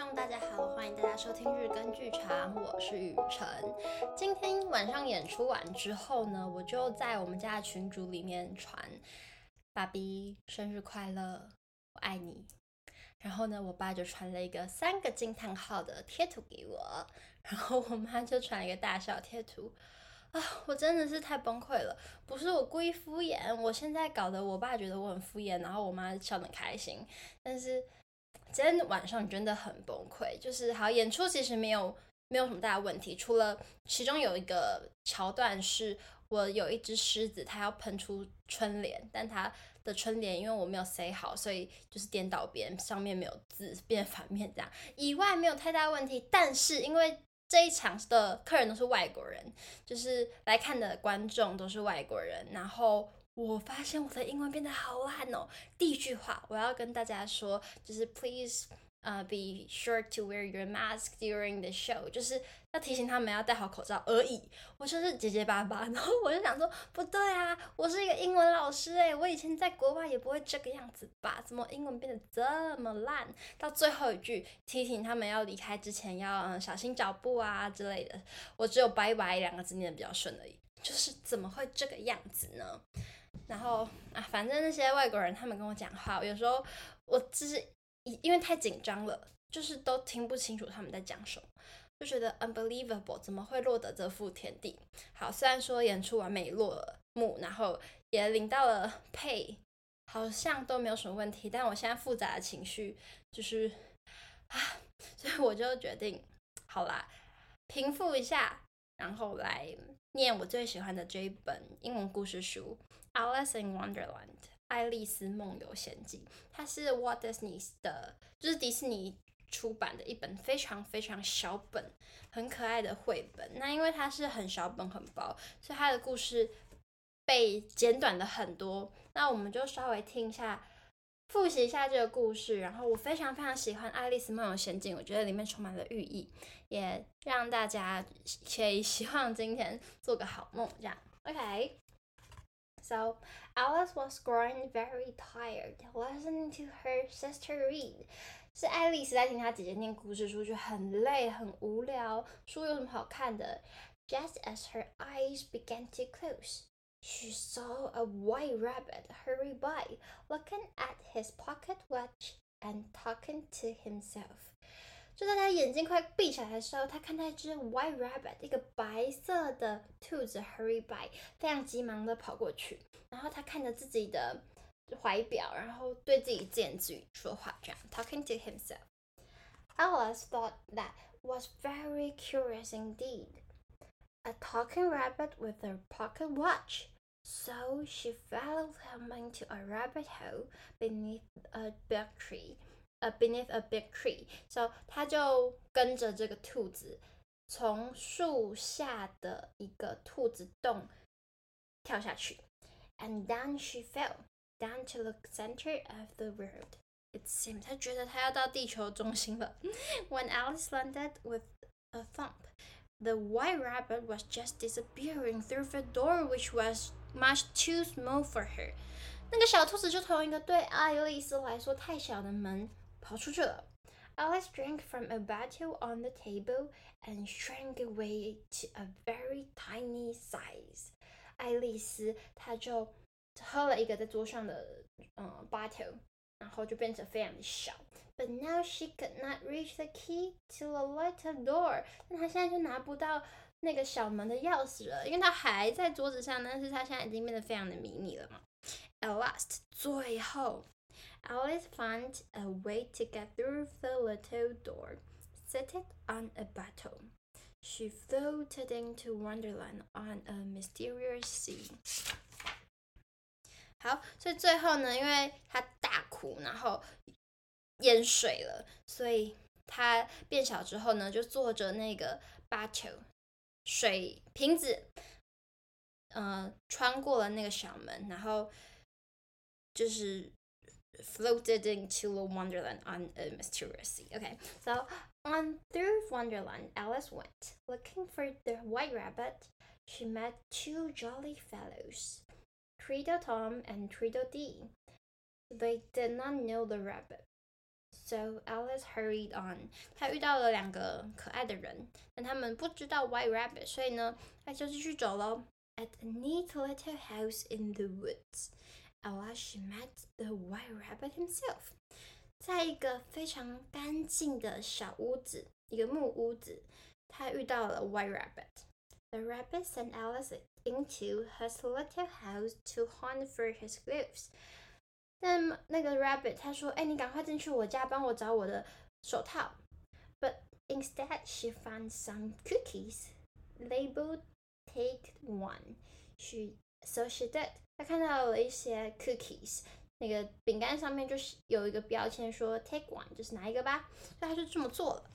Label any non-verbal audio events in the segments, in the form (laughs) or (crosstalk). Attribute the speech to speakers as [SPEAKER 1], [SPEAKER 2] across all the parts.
[SPEAKER 1] 众大家好，欢迎大家收听日更剧场，我是雨辰。今天晚上演出完之后呢，我就在我们家的群组里面传“爸比生日快乐，我爱你”。然后呢，我爸就传了一个三个惊叹号的贴图给我，然后我妈就传了一个大笑贴图。(laughs) 啊，我真的是太崩溃了！不是我故意敷衍，我现在搞得我爸觉得我很敷衍，然后我妈笑得很开心。但是今天晚上真的很崩溃，就是好演出其实没有没有什么大问题，除了其中有一个桥段是我有一只狮子，它要喷出春联，但它的春联因为我没有塞好，所以就是颠倒边，上面没有字，变反面这样。以外没有太大问题，但是因为这一场的客人都是外国人，就是来看的观众都是外国人。然后我发现我的英文变得好烂哦。第一句话我要跟大家说，就是 Please。呃、uh，be sure to wear your mask during the show，就是要提醒他们要戴好口罩而已。我就是结结巴巴，然后我就想说，不对啊，我是一个英文老师诶，我以前在国外也不会这个样子吧？怎么英文变得这么烂？到最后一句提醒他们要离开之前要嗯小心脚步啊之类的，我只有拜拜两个字念得比较顺而已。就是怎么会这个样子呢？然后啊，反正那些外国人他们跟我讲话，有时候我就是。因为太紧张了，就是都听不清楚他们在讲什么，就觉得 unbelievable，怎么会落得这副田地？好，虽然说演出完美落幕，然后也领到了 pay，好像都没有什么问题，但我现在复杂的情绪就是啊，(laughs) 所以我就决定，好啦，平复一下，然后来念我最喜欢的这一本英文故事书《Alice in Wonderland》。《爱丽丝梦游仙境》，它是 Walt Disney 的，就是迪士尼出版的一本非常非常小本、很可爱的绘本。那因为它是很小本、很薄，所以它的故事被简短了很多。那我们就稍微听一下，复习一下这个故事。然后我非常非常喜欢《爱丽丝梦游仙境》，我觉得里面充满了寓意，也让大家 (laughs) 可以希望今天做个好梦。这样，OK。So Alice was growing very tired, listening to her sister read. 是爱丽丝在听她姐姐念故事书，就很累很无聊。书有什么好看的？Just as her eyes began to close, she saw a white rabbit hurry by, looking at his pocket watch and talking to himself. 就在他眼睛快闭起来的时候，他看到一只 white rabbit，一个白色的兔子 hurry by，非常急忙的跑过去。然后他看着自己的怀表，然后对自己自言自语说话，这样 talking to himself。Alice thought that was very curious indeed. A talking rabbit with a pocket watch. So she followed him into a rabbit hole beneath a big tree. Uh, beneath a big tree, so 他就跟着这个兔子从树下的一个兔子洞跳下去，and down she fell down to the center of the world. It seemed 他觉得他要到地球中心了。When Alice landed with a thump, the white rabbit was just disappearing through the door, which was much too small for her. 那个小兔子就从一个对爱丽丝来说太小的门。 跑出去了。Alice drank from a bottle on the table and shrank away to a very tiny size。爱丽丝她就喝了一个在桌上的嗯 bottle，然后就变成非常的小。But now she could not reach the key to the little door。但她现在就拿不到那个小门的钥匙了，因为它还在桌子上，但是它现在已经变得非常的迷你了嘛。At last，最后。 Alice found a way to get through the little door. Seated on a bottle, she floated into Wonderland on a mysterious sea. 好，所以最后呢，因为她大哭，然后淹水了，所以她变小之后呢，就坐着那个巴球水瓶子，呃，穿过了那个小门，然后就是。floated into a wonderland on a mysterious sea. Okay, so on through Wonderland, Alice went. Looking for the white rabbit, she met two jolly fellows, Tweedle Tom and Tweedledee. They did not know the rabbit, So Alice hurried on。她遇到了两个可爱的人，但他们不知道 White Rabbit，所以呢，她就继续走喽。At a neat little house in the woods, Alice she met the White Rabbit himself。在一个非常干净的小屋子，一个木屋子，她遇到了 White Rabbit。The rabbit sent Alice into his little house to hunt for his gloves。但那个 rabbit 他说：“哎，你赶快进去我家，帮我找我的手套。” But instead, she found some cookies labeled "Take one." She so she did. 她看到了一些 cookies，那个饼干上面就是有一个标签说 "Take one"，就是拿一个吧。所以她就这么做了。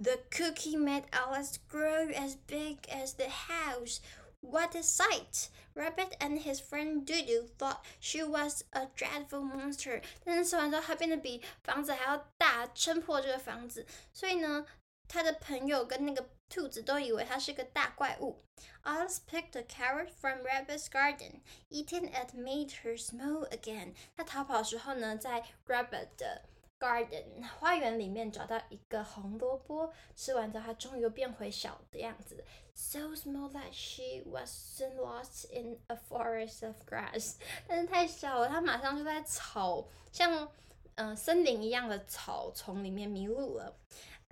[SPEAKER 1] The cookie made Alice grow as big as the house. What a sight! Rabbit and his friend Dudu thought she was a dreadful monster. 但是吃完之后，它变得比房子还要大，撑破这个房子。所以呢， 他的朋友跟那个兔子都以为他是个大怪物。Alice picked a carrot from Rabbit's garden. Eating it made her small again. 他逃跑的时候呢，在 Rabbit 的 garden 花园里面找到一个红萝卜，吃完之后，它终于又变回小的样子。So small that she was soon lost in a forest of grass。但是太小了，它马上就在草，像嗯、呃、森林一样的草丛里面迷路了。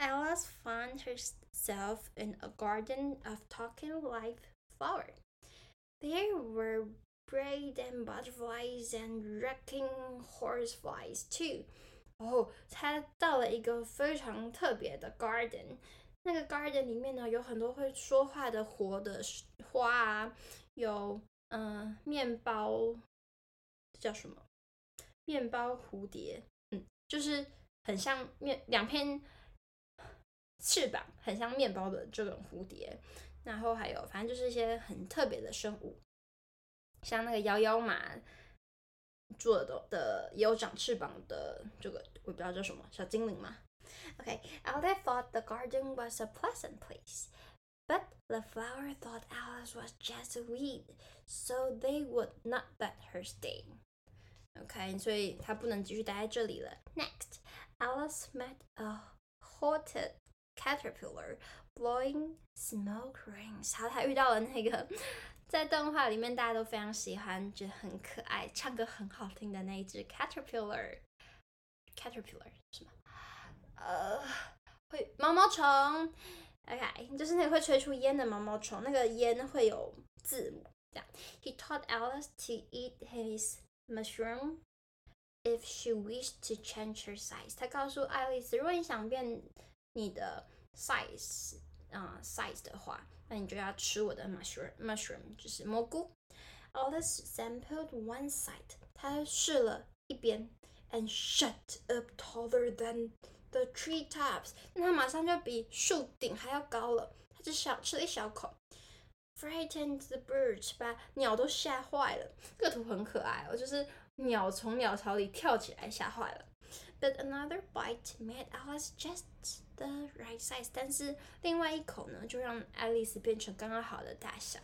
[SPEAKER 1] Alice found herself in a garden of talking live flowers. There were braid and butterflies and wrecking horseflies too. 哦，他到了一个非常特别的 garden，那个 garden 里面呢，有很多会说话的活的花啊，有嗯、呃、面包，叫什么？面包蝴蝶，嗯，就是很像面两片 翅膀，很像面包的这种蝴蝶。然后还有，反正就是一些很特别的生物，像那个摇摇马。做的的也有长翅膀的这个，我不知道叫什么，小精灵嘛。Okay, Alice thought the garden was a pleasant place, but the flower thought Alice was just a weed, so they would not let her stay. Okay, 所以她不能继续待在这里了。Next, Alice met a hooded caterpillar blowing smoke rings. 好，他遇到了那个。在动画里面，大家都非常喜欢，觉得很可爱，唱歌很好听的那一只 caterpillar，caterpillar 什么？呃，会毛毛虫，OK，就是那个会吹出烟的毛毛虫，那个烟会有字母，这样。He taught Alice to eat his mushroom if she wished to change her size。他告诉爱丽丝，如果你想变你的 size。啊、uh,，size 的话，那你就要吃我的 mushroom，mushroom 就是蘑菇。Alice sampled one side，他试了一边，and shot up taller than the tree tops，那他马上就比树顶还要高了。他只小吃了一小口，frightened the birds，把鸟都吓坏了。这个图很可爱哦，就是鸟从鸟巢里跳起来，吓坏了。But another bite made Alice just the right size，但是另外一口呢，就让爱丽丝变成刚刚好的大小。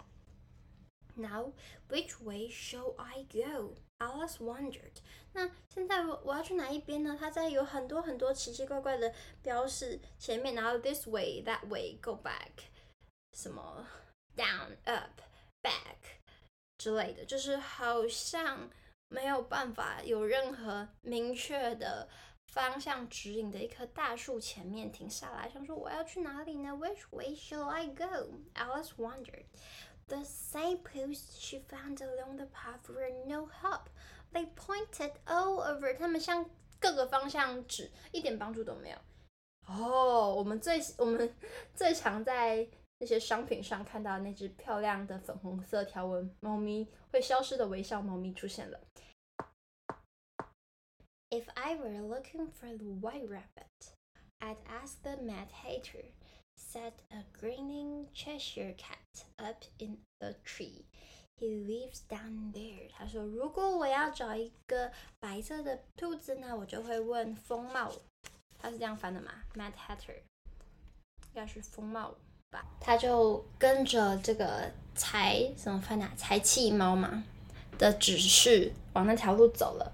[SPEAKER 1] Now which way shall I go? Alice wondered。那现在我我要去哪一边呢？它在有很多很多奇奇怪怪的标示前面，然后 this way, that way, go back，什么 down, up, back 之类的，就是好像没有办法有任何明确的。方向指引的一棵大树前面停下来，想说我要去哪里呢？Which way shall I go? Alice wondered. The same posts she found along the path were no help. They pointed all over. 他们向各个方向指，一点帮助都没有。哦，我们最我们最常在那些商品上看到那只漂亮的粉红色条纹猫咪，会消失的微笑猫咪出现了。If I were looking for the white rabbit, I'd ask the Mad Hatter, said a grinning Cheshire cat up in a tree. He lives down there. 他说，如果我要找一个白色的兔子呢，我就会问疯帽。他是这样翻的吗？Mad Hatter，应该是疯帽吧？他就跟着这个财怎么翻啊？财气猫嘛的指示往那条路走了。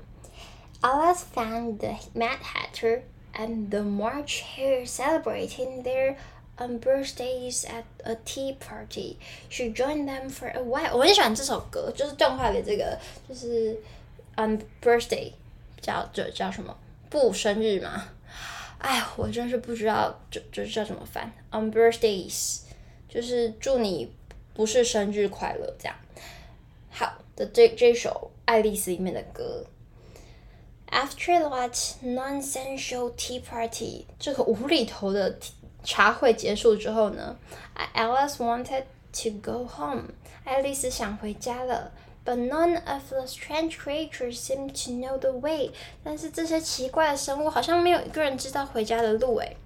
[SPEAKER 1] Alice found the Mad Hatter and the March Hare celebrating their um, birthdays at a tea party. She joined them for a while. 我很喜欢这首歌，就是动画里这个，就是嗯、um, birthday 叫这叫什么？不生日吗？哎，我真是不知道这这叫怎么翻。On birthdays 就是祝你不是生日快乐这样。好的，这这首《爱丽丝》里面的歌。 After that nonsensical tea party，这个无厘头的茶会结束之后呢，Alice wanted to go home。爱丽丝想回家了。But none of the strange creatures seemed to know the way。但是这些奇怪的生物好像没有一个人知道回家的路诶。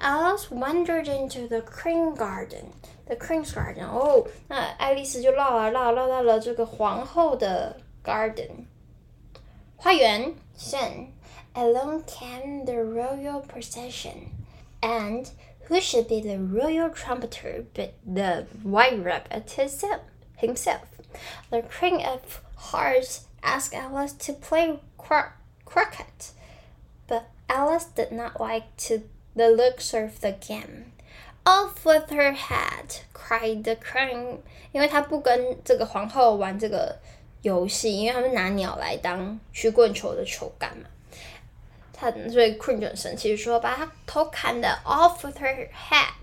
[SPEAKER 1] Alice wandered into the Queen's garden。The Queen's garden。哦，那爱丽丝就绕啊绕，绕到了这个皇后的 garden 花园。Soon, along came the royal procession, and who should be the royal trumpeter but the White Rabbit himself? The Queen of Hearts asked Alice to play cro croquet, but Alice did not like to, the looks of the game. Off with her head! cried the Queen. 因为她不跟这个皇后玩这个 游戏，因为他们拿鸟来当曲棍球的球杆嘛。他所以 Queen 就很生气，说把他头砍的 off with her head.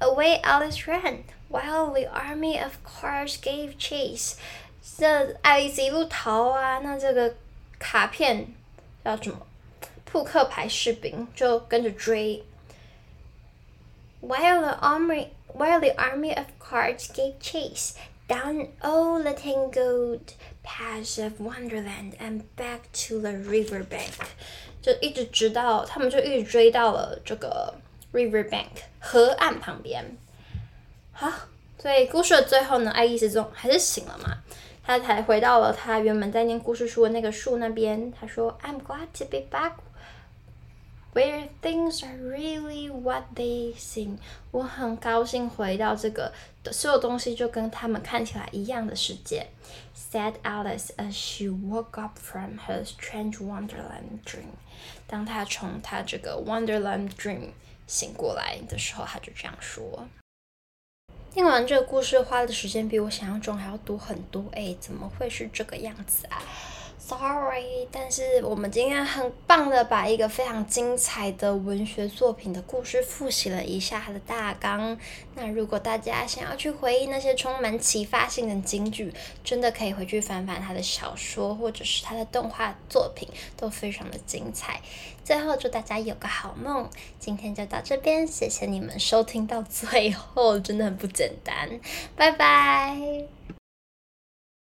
[SPEAKER 1] Away Alice ran. While the army of cars gave chase，这爱丽丝一路逃啊，那这个卡片叫什么？扑克牌士兵就跟着追。While the army, while the army of cards gave chase down all the tangled paths of Wonderland and back to the river bank，就一直直到他们就一直追到了这个 river bank 河岸旁边。好，所以故事的最后呢，爱丽丝总还是醒了嘛，她才回到了她原本在念故事书的那个树那边。她说：“I'm glad to be back where things are really what they seem。”我很高兴回到这个所有东西就跟他们看起来一样的世界。Said Alice as she woke up from her strange Wonderland dream。当她从她这个 Wonderland dream 醒过来的时候，她就这样说。听完这个故事，花的时间比我想象中还要多很多。哎，怎么会是这个样子啊？Sorry，但是我们今天很棒的把一个非常精彩的文学作品的故事复习了一下它的大纲。那如果大家想要去回忆那些充满启发性的金句，真的可以回去翻翻他的小说或者是他的动画作品，都非常的精彩。最后祝大家有个好梦，今天就到这边，谢谢你们收听到最后，真的很不简单，拜拜。